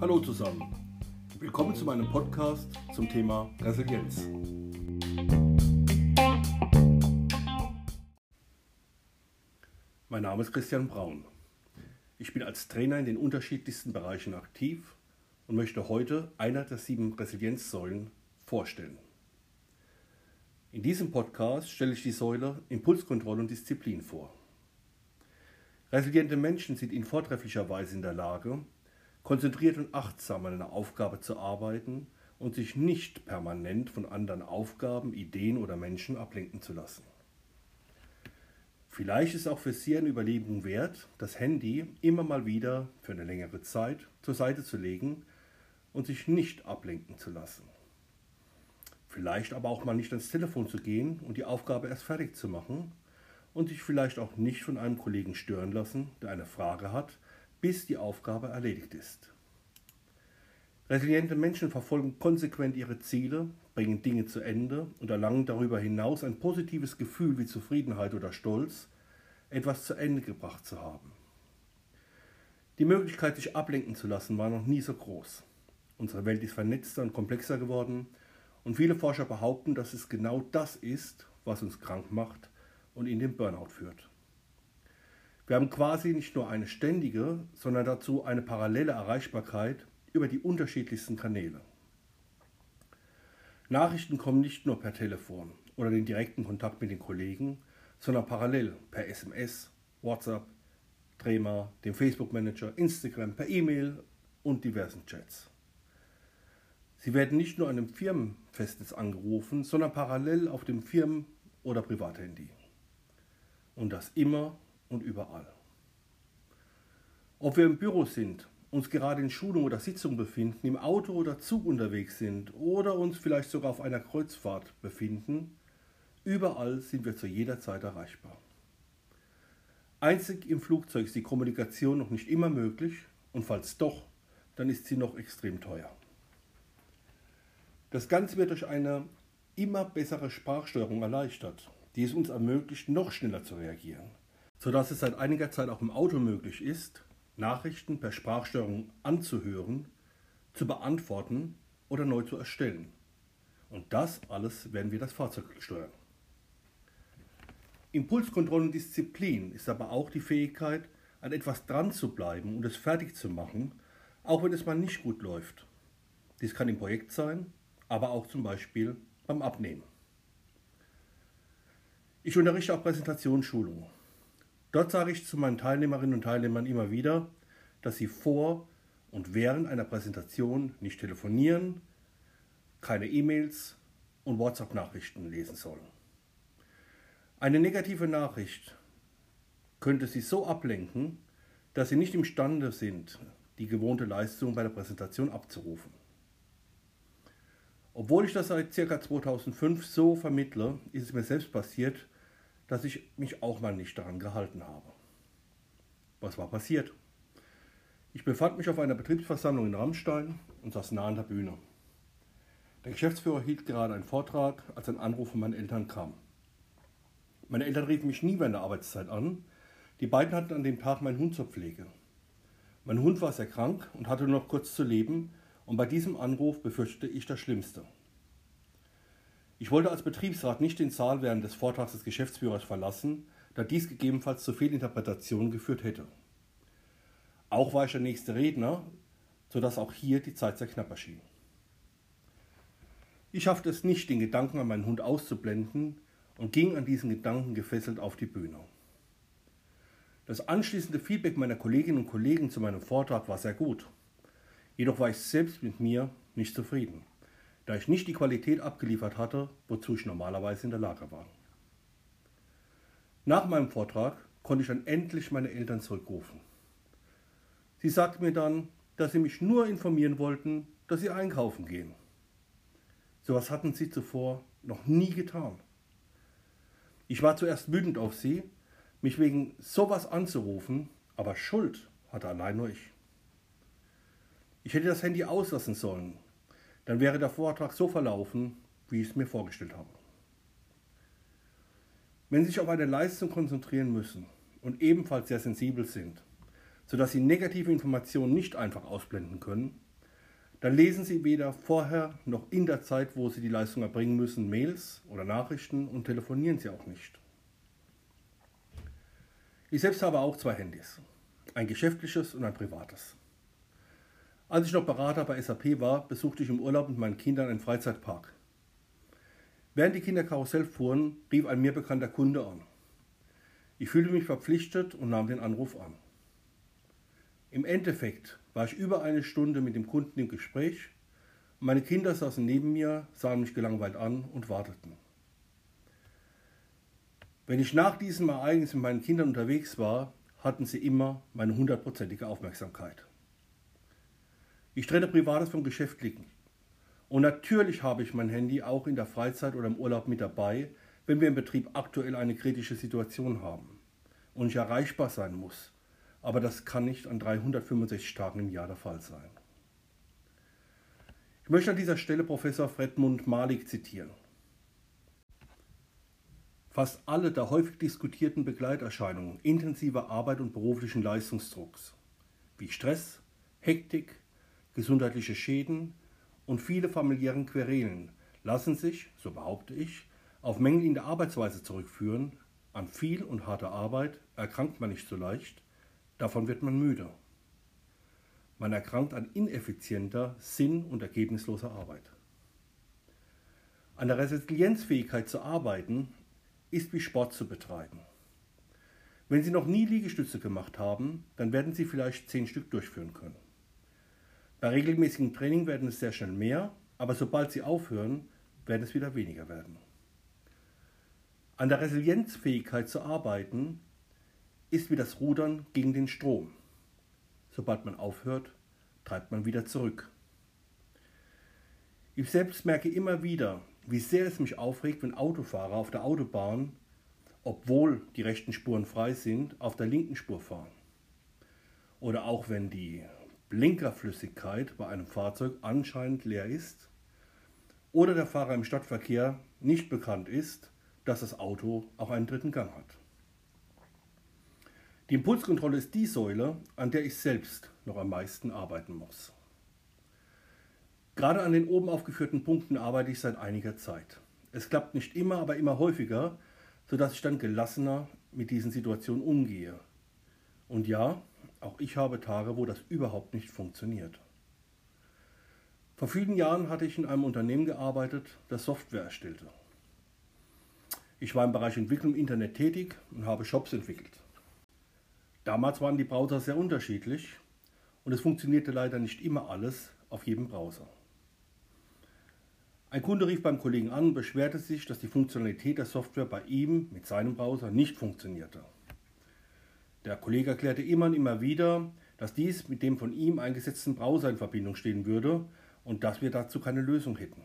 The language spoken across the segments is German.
Hallo zusammen, willkommen zu meinem Podcast zum Thema Resilienz. Mein Name ist Christian Braun. Ich bin als Trainer in den unterschiedlichsten Bereichen aktiv und möchte heute einer der sieben Resilienzsäulen vorstellen. In diesem Podcast stelle ich die Säule Impulskontrolle und Disziplin vor. Resiliente Menschen sind in vortrefflicher Weise in der Lage, konzentriert und achtsam an einer Aufgabe zu arbeiten und sich nicht permanent von anderen Aufgaben, Ideen oder Menschen ablenken zu lassen. Vielleicht ist auch für Sie eine Überlegung wert, das Handy immer mal wieder für eine längere Zeit zur Seite zu legen und sich nicht ablenken zu lassen. Vielleicht aber auch mal nicht ans Telefon zu gehen und die Aufgabe erst fertig zu machen und sich vielleicht auch nicht von einem Kollegen stören lassen, der eine Frage hat, bis die Aufgabe erledigt ist. Resiliente Menschen verfolgen konsequent ihre Ziele, bringen Dinge zu Ende und erlangen darüber hinaus ein positives Gefühl wie Zufriedenheit oder Stolz, etwas zu Ende gebracht zu haben. Die Möglichkeit, sich ablenken zu lassen, war noch nie so groß. Unsere Welt ist vernetzter und komplexer geworden und viele Forscher behaupten, dass es genau das ist, was uns krank macht und in den Burnout führt. Wir haben quasi nicht nur eine ständige, sondern dazu eine parallele Erreichbarkeit über die unterschiedlichsten Kanäle. Nachrichten kommen nicht nur per Telefon oder den direkten Kontakt mit den Kollegen, sondern parallel per SMS, WhatsApp, Trema, dem Facebook Manager, Instagram, per E-Mail und diversen Chats. Sie werden nicht nur an einem Firmenfestnetz angerufen, sondern parallel auf dem Firmen- oder Privathandy. Und das immer und überall. Ob wir im Büro sind, uns gerade in Schulung oder Sitzung befinden, im Auto oder Zug unterwegs sind oder uns vielleicht sogar auf einer Kreuzfahrt befinden, überall sind wir zu jeder Zeit erreichbar. Einzig im Flugzeug ist die Kommunikation noch nicht immer möglich und falls doch, dann ist sie noch extrem teuer. Das Ganze wird durch eine immer bessere Sprachsteuerung erleichtert, die es uns ermöglicht, noch schneller zu reagieren, sodass es seit einiger Zeit auch im Auto möglich ist, Nachrichten per Sprachsteuerung anzuhören, zu beantworten oder neu zu erstellen. Und das alles werden wir das Fahrzeug steuern. Impulskontrolle und Disziplin ist aber auch die Fähigkeit, an etwas dran zu bleiben und es fertig zu machen, auch wenn es mal nicht gut läuft. Dies kann im Projekt sein, aber auch zum Beispiel beim Abnehmen. Ich unterrichte auch Präsentationsschulungen. Dort sage ich zu meinen Teilnehmerinnen und Teilnehmern immer wieder, dass sie vor und während einer Präsentation nicht telefonieren, keine E-Mails und WhatsApp-Nachrichten lesen sollen. Eine negative Nachricht könnte sie so ablenken, dass sie nicht imstande sind, die gewohnte Leistung bei der Präsentation abzurufen. Obwohl ich das seit ca. 2005 so vermittle, ist es mir selbst passiert, dass ich mich auch mal nicht daran gehalten habe. Was war passiert? Ich befand mich auf einer Betriebsversammlung in Rammstein und saß nah an der Bühne. Der Geschäftsführer hielt gerade einen Vortrag, als ein Anruf von meinen Eltern kam. Meine Eltern riefen mich nie während der Arbeitszeit an. Die beiden hatten an dem Tag meinen Hund zur Pflege. Mein Hund war sehr krank und hatte nur noch kurz zu leben, und bei diesem Anruf befürchtete ich das Schlimmste. Ich wollte als Betriebsrat nicht den Saal während des Vortrags des Geschäftsführers verlassen, da dies gegebenenfalls zu Fehlinterpretationen geführt hätte. Auch war ich der nächste Redner, sodass auch hier die Zeit sehr knapp erschien. Ich schaffte es nicht, den Gedanken an meinen Hund auszublenden und ging an diesen Gedanken gefesselt auf die Bühne. Das anschließende Feedback meiner Kolleginnen und Kollegen zu meinem Vortrag war sehr gut. Jedoch war ich selbst mit mir nicht zufrieden, da ich nicht die Qualität abgeliefert hatte, wozu ich normalerweise in der Lage war. Nach meinem Vortrag konnte ich dann endlich meine Eltern zurückrufen. Sie sagten mir dann, dass sie mich nur informieren wollten, dass sie einkaufen gehen. Sowas hatten sie zuvor noch nie getan. Ich war zuerst wütend auf sie, mich wegen sowas anzurufen, aber Schuld hatte allein nur ich. Ich hätte das Handy auslassen sollen. Dann wäre der Vortrag so verlaufen, wie ich es mir vorgestellt habe. Wenn Sie sich auf eine Leistung konzentrieren müssen, und ebenfalls sehr sensibel sind, sodass Sie negative Informationen nicht einfach ausblenden können, dann lesen Sie weder vorher noch in der Zeit, wo Sie die Leistung erbringen müssen, Mails oder Nachrichten und telefonieren Sie auch nicht. Ich selbst habe auch zwei Handys, ein geschäftliches und ein privates. Als ich noch Berater bei SAP war, besuchte ich im Urlaub mit meinen Kindern einen Freizeitpark. Während die Kinder Karussell fuhren, rief ein mir bekannter Kunde an. Ich fühlte mich verpflichtet und nahm den Anruf an. Im Endeffekt war ich über eine Stunde mit dem Kunden im Gespräch meine Kinder saßen neben mir, sahen mich gelangweilt an und warteten. Wenn ich nach diesem Ereignis mit meinen Kindern unterwegs war, hatten sie immer meine hundertprozentige Aufmerksamkeit. Ich trenne Privates vom Geschäftlichen. Und natürlich habe ich mein Handy auch in der Freizeit oder im Urlaub mit dabei, wenn wir im Betrieb aktuell eine kritische Situation haben und ich erreichbar sein muss. Aber das kann nicht an 365 Tagen im Jahr der Fall sein. Ich möchte an dieser Stelle Professor Fredmund Malik zitieren. Fast alle der häufig diskutierten Begleiterscheinungen intensiver Arbeit und beruflichen Leistungsdrucks, wie Stress, Hektik, gesundheitliche Schäden und viele familiären Querelen, lassen sich, so behaupte ich, auf Mängel in der Arbeitsweise zurückführen. An viel und harter Arbeit erkrankt man nicht so leicht, davon wird man müde. Man erkrankt an ineffizienter, sinn- und ergebnisloser Arbeit. An der Resilienzfähigkeit zu arbeiten ist wie Sport zu betreiben. Wenn Sie noch nie Liegestütze gemacht haben, dann werden Sie vielleicht zehn Stück durchführen können. Bei regelmäßigem Training werden es sehr schnell mehr, aber sobald Sie aufhören, werden es wieder weniger werden. An der Resilienzfähigkeit zu arbeiten ist wie das Rudern gegen den Strom. Sobald man aufhört, treibt man wieder zurück. Ich selbst merke immer wieder, wie sehr es mich aufregt, wenn Autofahrer auf der Autobahn, obwohl die rechten Spuren frei sind, auf der linken Spur fahren. Oder auch wenn die Blinkerflüssigkeit bei einem Fahrzeug anscheinend leer ist oder der Fahrer im Stadtverkehr nicht bekannt ist, dass das Auto auch einen dritten Gang hat. Die Impulskontrolle ist die Säule, an der ich selbst noch am meisten arbeiten muss. Gerade an den oben aufgeführten Punkten arbeite ich seit einiger Zeit. Es klappt nicht immer, aber immer häufiger, sodass ich dann gelassener mit diesen Situationen umgehe. Und ja, auch ich habe Tage, wo das überhaupt nicht funktioniert. Vor vielen Jahren hatte ich in einem Unternehmen gearbeitet, das Software erstellte. Ich war im Bereich Entwicklung im Internet tätig und habe Shops entwickelt. Damals waren die Browser sehr unterschiedlich und es funktionierte leider nicht immer alles auf jedem Browser. Ein Kunde rief beim Kollegen an und beschwerte sich, dass die Funktionalität der Software bei ihm mit seinem Browser nicht funktionierte. Der Kollege erklärte immer und immer wieder, dass dies mit dem von ihm eingesetzten Browser in Verbindung stehen würde und dass wir dazu keine Lösung hätten.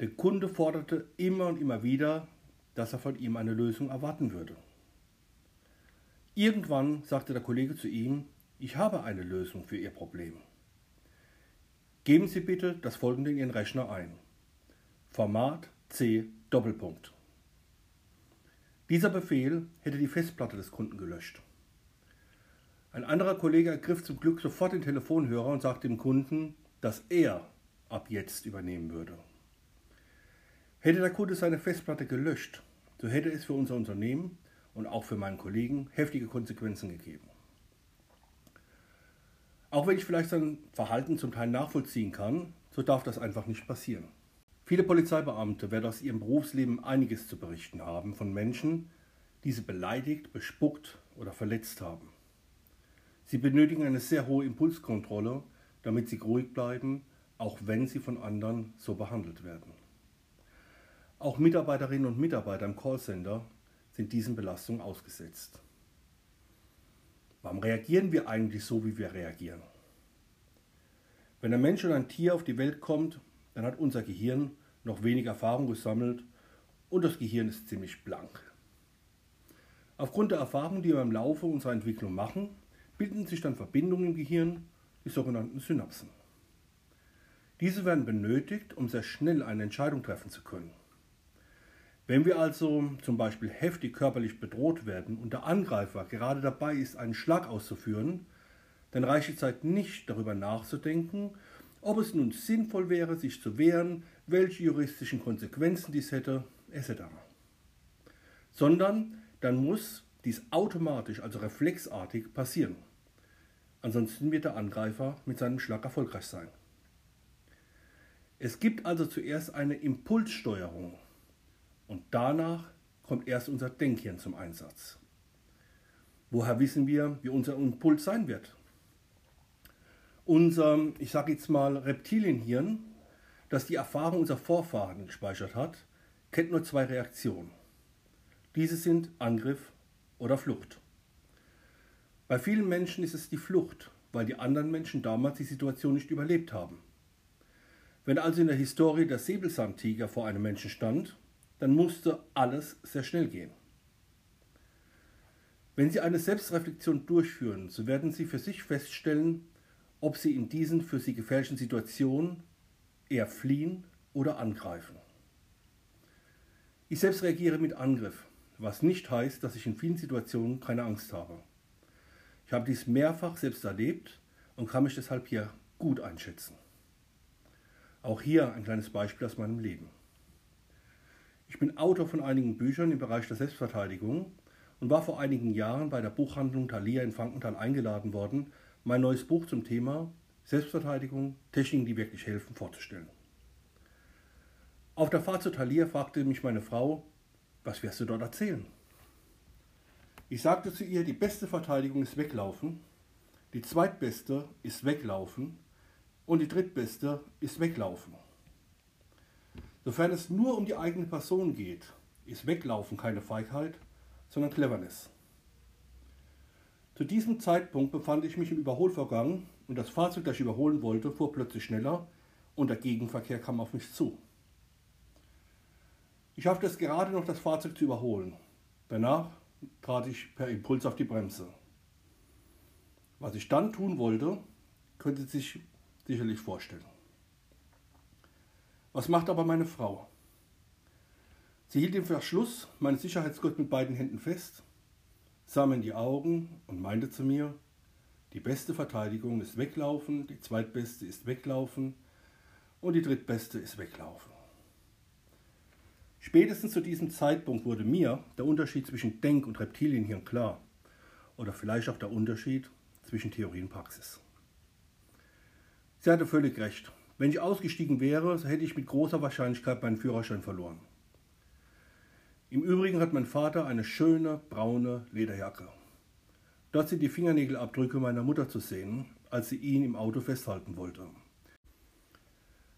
Der Kunde forderte immer und immer wieder, dass er von ihm eine Lösung erwarten würde. Irgendwann sagte der Kollege zu ihm, ich habe eine Lösung für Ihr Problem. Geben Sie bitte das folgende in Ihren Rechner ein. Format C Doppelpunkt. Dieser Befehl hätte die Festplatte des Kunden gelöscht. Ein anderer Kollege ergriff zum Glück sofort den Telefonhörer und sagte dem Kunden, dass er ab jetzt übernehmen würde. Hätte der Kunde seine Festplatte gelöscht, so hätte es für unser Unternehmen und auch für meinen Kollegen heftige Konsequenzen gegeben. Auch wenn ich vielleicht sein Verhalten zum Teil nachvollziehen kann, so darf das einfach nicht passieren. Viele Polizeibeamte werden aus ihrem Berufsleben einiges zu berichten haben von Menschen, die sie beleidigt, bespuckt oder verletzt haben. Sie benötigen eine sehr hohe Impulskontrolle, damit sie ruhig bleiben, auch wenn sie von anderen so behandelt werden. Auch Mitarbeiterinnen und Mitarbeiter im Callcenter sind diesen Belastungen ausgesetzt. Warum reagieren wir eigentlich so, wie wir reagieren? Wenn ein Mensch oder ein Tier auf die Welt kommt, dann hat unser Gehirn noch wenig Erfahrung gesammelt und das Gehirn ist ziemlich blank. Aufgrund der Erfahrungen, die wir im Laufe unserer Entwicklung machen, bilden sich dann Verbindungen im Gehirn, die sogenannten Synapsen. Diese werden benötigt, um sehr schnell eine Entscheidung treffen zu können. Wenn wir also zum Beispiel heftig körperlich bedroht werden und der Angreifer gerade dabei ist, einen Schlag auszuführen, dann reicht die Zeit nicht darüber nachzudenken, ob es nun sinnvoll wäre, sich zu wehren, welche juristischen Konsequenzen dies hätte, etc. Sondern dann muss dies automatisch, also reflexartig passieren. Ansonsten wird der Angreifer mit seinem Schlag erfolgreich sein. Es gibt also zuerst eine Impulssteuerung und danach kommt erst unser Denkhirn zum Einsatz. Woher wissen wir, wie unser Impuls sein wird? Unser, ich sage jetzt mal, Reptilienhirn, das die Erfahrung unserer Vorfahren gespeichert hat, kennt nur zwei Reaktionen. Diese sind Angriff oder Flucht. Bei vielen Menschen ist es die Flucht, weil die anderen Menschen damals die Situation nicht überlebt haben. Wenn also in der Historie der Säbelzahntiger vor einem Menschen stand, dann musste alles sehr schnell gehen. Wenn Sie eine Selbstreflexion durchführen, so werden Sie für sich feststellen, ob Sie in diesen für Sie gefährlichen Situationen eher fliehen oder angreifen. Ich selbst reagiere mit Angriff, was nicht heißt, dass ich in vielen Situationen keine Angst habe. Ich habe dies mehrfach selbst erlebt und kann mich deshalb hier gut einschätzen. Auch hier ein kleines Beispiel aus meinem Leben. Ich bin Autor von einigen Büchern im Bereich der Selbstverteidigung und war vor einigen Jahren bei der Buchhandlung Thalia in Frankenthal eingeladen worden, mein neues Buch zum Thema Selbstverteidigung, Techniken, die wirklich helfen, vorzustellen. Auf der Fahrt zu Thalia fragte mich meine Frau, was wirst du dort erzählen? Ich sagte zu ihr, die beste Verteidigung ist weglaufen, die zweitbeste ist weglaufen und die drittbeste ist weglaufen. Sofern es nur um die eigene Person geht, ist Weglaufen keine Feigheit, sondern Cleverness. Zu diesem Zeitpunkt befand ich mich im Überholvorgang und das Fahrzeug, das ich überholen wollte, fuhr plötzlich schneller und der Gegenverkehr kam auf mich zu. Ich schaffte es gerade noch, das Fahrzeug zu überholen. Danach trat ich per Impuls auf die Bremse. Was ich dann tun wollte, könnte sich sicherlich vorstellen. Was macht aber meine Frau? Sie hielt den Verschluss meines Sicherheitsgurt mit beiden Händen fest, sah mir in die Augen und meinte zu mir, die beste Verteidigung ist weglaufen, die zweitbeste ist weglaufen und die drittbeste ist weglaufen. Spätestens zu diesem Zeitpunkt wurde mir der Unterschied zwischen Denk- und Reptilienhirn klar. Oder vielleicht auch der Unterschied zwischen Theorie und Praxis. Sie hatte völlig recht. Wenn ich ausgestiegen wäre, so hätte ich mit großer Wahrscheinlichkeit meinen Führerschein verloren. Im Übrigen hat mein Vater eine schöne braune Lederjacke. Dort sind die Fingernägelabdrücke meiner Mutter zu sehen, als sie ihn im Auto festhalten wollte.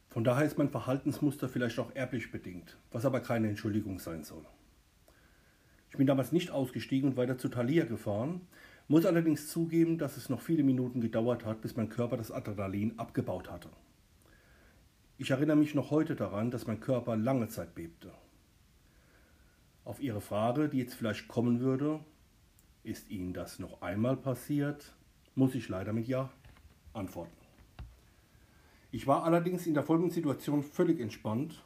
Von daher ist mein Verhaltensmuster vielleicht auch erblich bedingt, was aber keine Entschuldigung sein soll. Ich bin damals nicht ausgestiegen und weiter zu Thalia gefahren, muss allerdings zugeben, dass es noch viele Minuten gedauert hat, bis mein Körper das Adrenalin abgebaut hatte. Ich erinnere mich noch heute daran, dass mein Körper lange Zeit bebte. Auf Ihre Frage, die jetzt vielleicht kommen würde, ist Ihnen das noch einmal passiert, muss ich leider mit Ja antworten. Ich war allerdings in der folgenden Situation völlig entspannt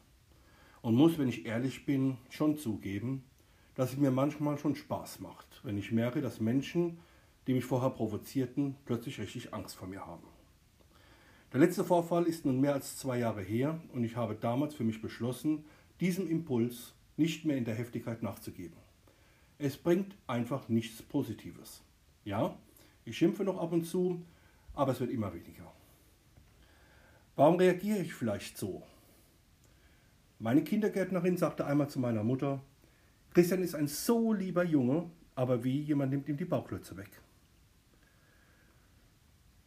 und muss, wenn ich ehrlich bin, schon zugeben, dass es mir manchmal schon Spaß macht, wenn ich merke, dass Menschen, die mich vorher provozierten, plötzlich richtig Angst vor mir haben. Der letzte Vorfall ist nun mehr als zwei Jahre her und ich habe damals für mich beschlossen, diesem Impuls nicht mehr in der Heftigkeit nachzugeben. Es bringt einfach nichts Positives. Ja, ich schimpfe noch ab und zu, aber es wird immer weniger. Warum reagiere ich vielleicht so? Meine Kindergärtnerin sagte einmal zu meiner Mutter, Christian ist ein so lieber Junge, aber wie jemand nimmt ihm die Bauklötze weg.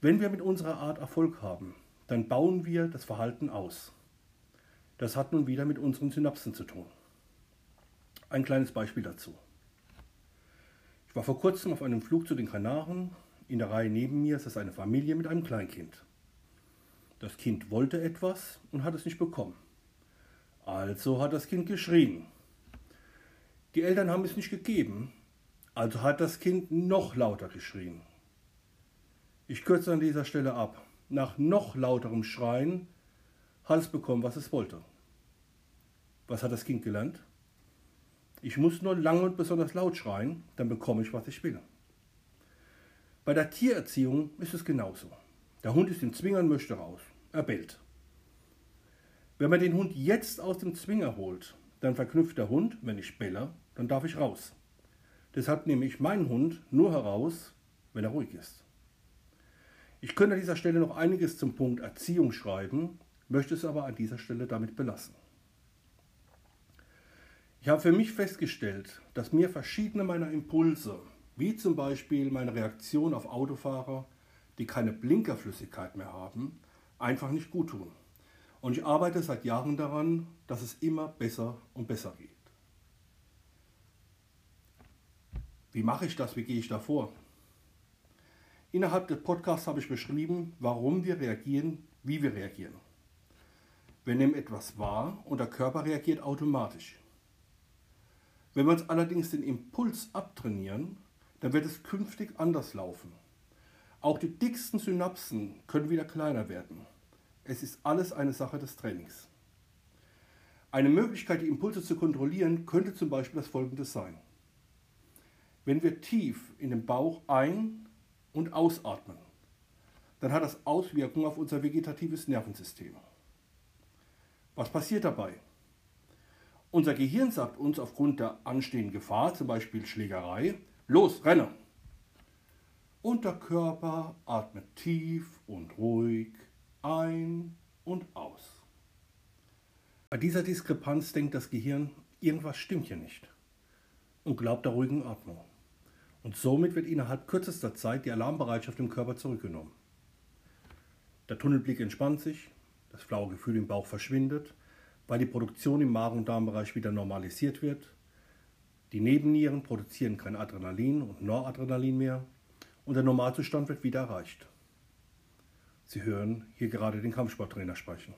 Wenn wir mit unserer Art Erfolg haben, dann bauen wir das Verhalten aus. Das hat nun wieder mit unseren Synapsen zu tun. Ein kleines Beispiel dazu. Ich war vor kurzem auf einem Flug zu den Kanaren. In der Reihe neben mir es eine Familie mit einem Kleinkind. Das Kind wollte etwas und hat es nicht bekommen. Also hat das Kind geschrien. Die Eltern haben es nicht gegeben, also hat das Kind noch lauter geschrien. Ich kürze an dieser Stelle ab. Nach noch lauterem Schreien hat es bekommen, was es wollte. Was hat das Kind gelernt? Ich muss nur lange und besonders laut schreien, dann bekomme ich, was ich will. Bei der Tiererziehung ist es genauso. Der Hund ist im Zwinger und möchte raus. Er bellt. Wenn man den Hund jetzt aus dem Zwinger holt, dann verknüpft der Hund, wenn ich belle, dann darf ich raus. Deshalb nehme ich meinen Hund nur heraus, wenn er ruhig ist. Ich könnte an dieser Stelle noch einiges zum Punkt Erziehung schreiben, möchte es aber an dieser Stelle damit belassen. Ich habe für mich festgestellt, dass mir verschiedene meiner Impulse, wie zum Beispiel meine Reaktion auf Autofahrer, die keine Blinkerflüssigkeit mehr haben, einfach nicht gut tun. Und ich arbeite seit Jahren daran, dass es immer besser und besser geht. Wie mache ich das? Wie gehe ich da vor? Innerhalb des Podcasts habe ich beschrieben, warum wir reagieren, wie wir reagieren. Wir nehmen etwas wahr und der Körper reagiert automatisch. Wenn wir uns allerdings den Impuls abtrainieren, dann wird es künftig anders laufen. Auch die dicksten Synapsen können wieder kleiner werden. Es ist alles eine Sache des Trainings. Eine Möglichkeit, die Impulse zu kontrollieren, könnte zum Beispiel das folgende sein. Wenn wir tief in den Bauch ein- und ausatmen, dann hat das Auswirkungen auf unser vegetatives Nervensystem. Was passiert dabei? Unser Gehirn sagt uns aufgrund der anstehenden Gefahr, zum Beispiel Schlägerei, los, renne. Und der Körper atmet tief und ruhig ein und aus. Bei dieser Diskrepanz denkt das Gehirn, irgendwas stimmt hier nicht und glaubt der ruhigen Atmung. Und somit wird innerhalb kürzester Zeit die Alarmbereitschaft im Körper zurückgenommen. Der Tunnelblick entspannt sich, das flaue Gefühl im Bauch verschwindet, weil die Produktion im Magen- und Darmbereich wieder normalisiert wird. Die Nebennieren produzieren kein Adrenalin und Noradrenalin mehr und der Normalzustand wird wieder erreicht. Sie hören hier gerade den Kampfsporttrainer sprechen.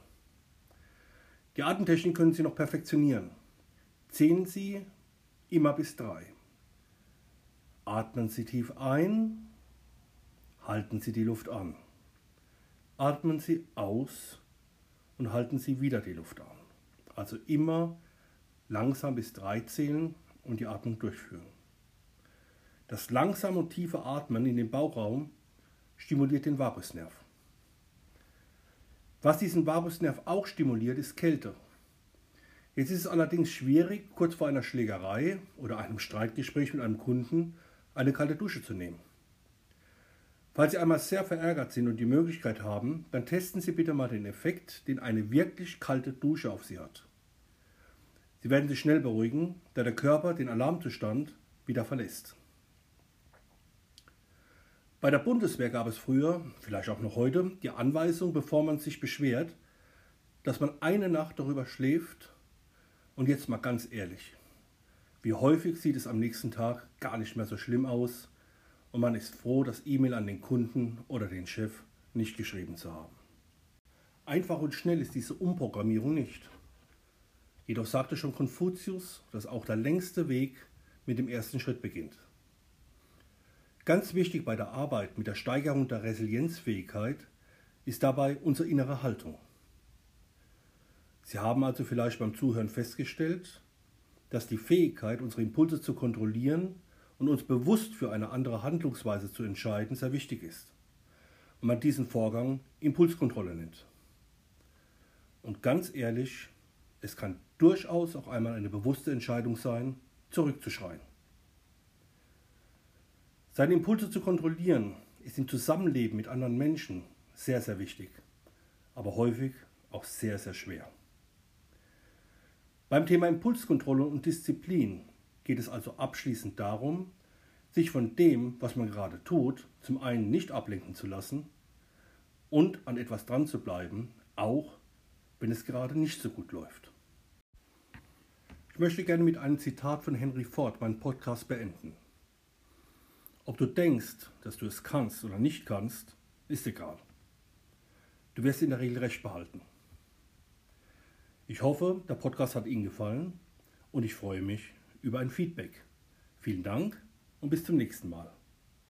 Die Atemtechnik können Sie noch perfektionieren. Zählen Sie immer bis drei. Atmen Sie tief ein, halten Sie die Luft an. Atmen Sie aus und halten Sie wieder die Luft an. Also immer langsam bis drei zählen und die Atmung durchführen. Das langsame und tiefe Atmen in den Bauchraum stimuliert den Vagusnerv. Was diesen Vagusnerv auch stimuliert, ist Kälte. Jetzt ist es allerdings schwierig, kurz vor einer Schlägerei oder einem Streitgespräch mit einem Kunden eine kalte Dusche zu nehmen. Falls Sie einmal sehr verärgert sind und die Möglichkeit haben, dann testen Sie bitte mal den Effekt, den eine wirklich kalte Dusche auf Sie hat. Sie werden sich schnell beruhigen, da der Körper den Alarmzustand wieder verlässt. Bei der Bundeswehr gab es früher, vielleicht auch noch heute, die Anweisung, bevor man sich beschwert, dass man eine Nacht darüber schläft. Und jetzt mal ganz ehrlich, wie häufig sieht es am nächsten Tag gar nicht mehr so schlimm aus und man ist froh, das E-Mail an den Kunden oder den Chef nicht geschrieben zu haben. Einfach und schnell ist diese Umprogrammierung nicht. Jedoch sagte schon Konfuzius, dass auch der längste Weg mit dem ersten Schritt beginnt. Ganz wichtig bei der Arbeit mit der Steigerung der Resilienzfähigkeit ist dabei unsere innere Haltung. Sie haben also vielleicht beim Zuhören festgestellt, dass die Fähigkeit, unsere Impulse zu kontrollieren und uns bewusst für eine andere Handlungsweise zu entscheiden, sehr wichtig ist. Und man diesen Vorgang Impulskontrolle nennt. Und ganz ehrlich, es kann durchaus auch einmal eine bewusste Entscheidung sein, zurückzuschreien. Seine Impulse zu kontrollieren ist im Zusammenleben mit anderen Menschen sehr, sehr wichtig, aber häufig auch sehr, sehr schwer. Beim Thema Impulskontrolle und Disziplin geht es also abschließend darum, sich von dem, was man gerade tut, zum einen nicht ablenken zu lassen und an etwas dran zu bleiben, auch wenn es gerade nicht so gut läuft. Ich möchte gerne mit einem Zitat von Henry Ford meinen Podcast beenden. Ob du denkst, dass du es kannst oder nicht kannst, ist egal. Du wirst in der Regel recht behalten. Ich hoffe, der Podcast hat Ihnen gefallen und ich freue mich über ein Feedback. Vielen Dank und bis zum nächsten Mal.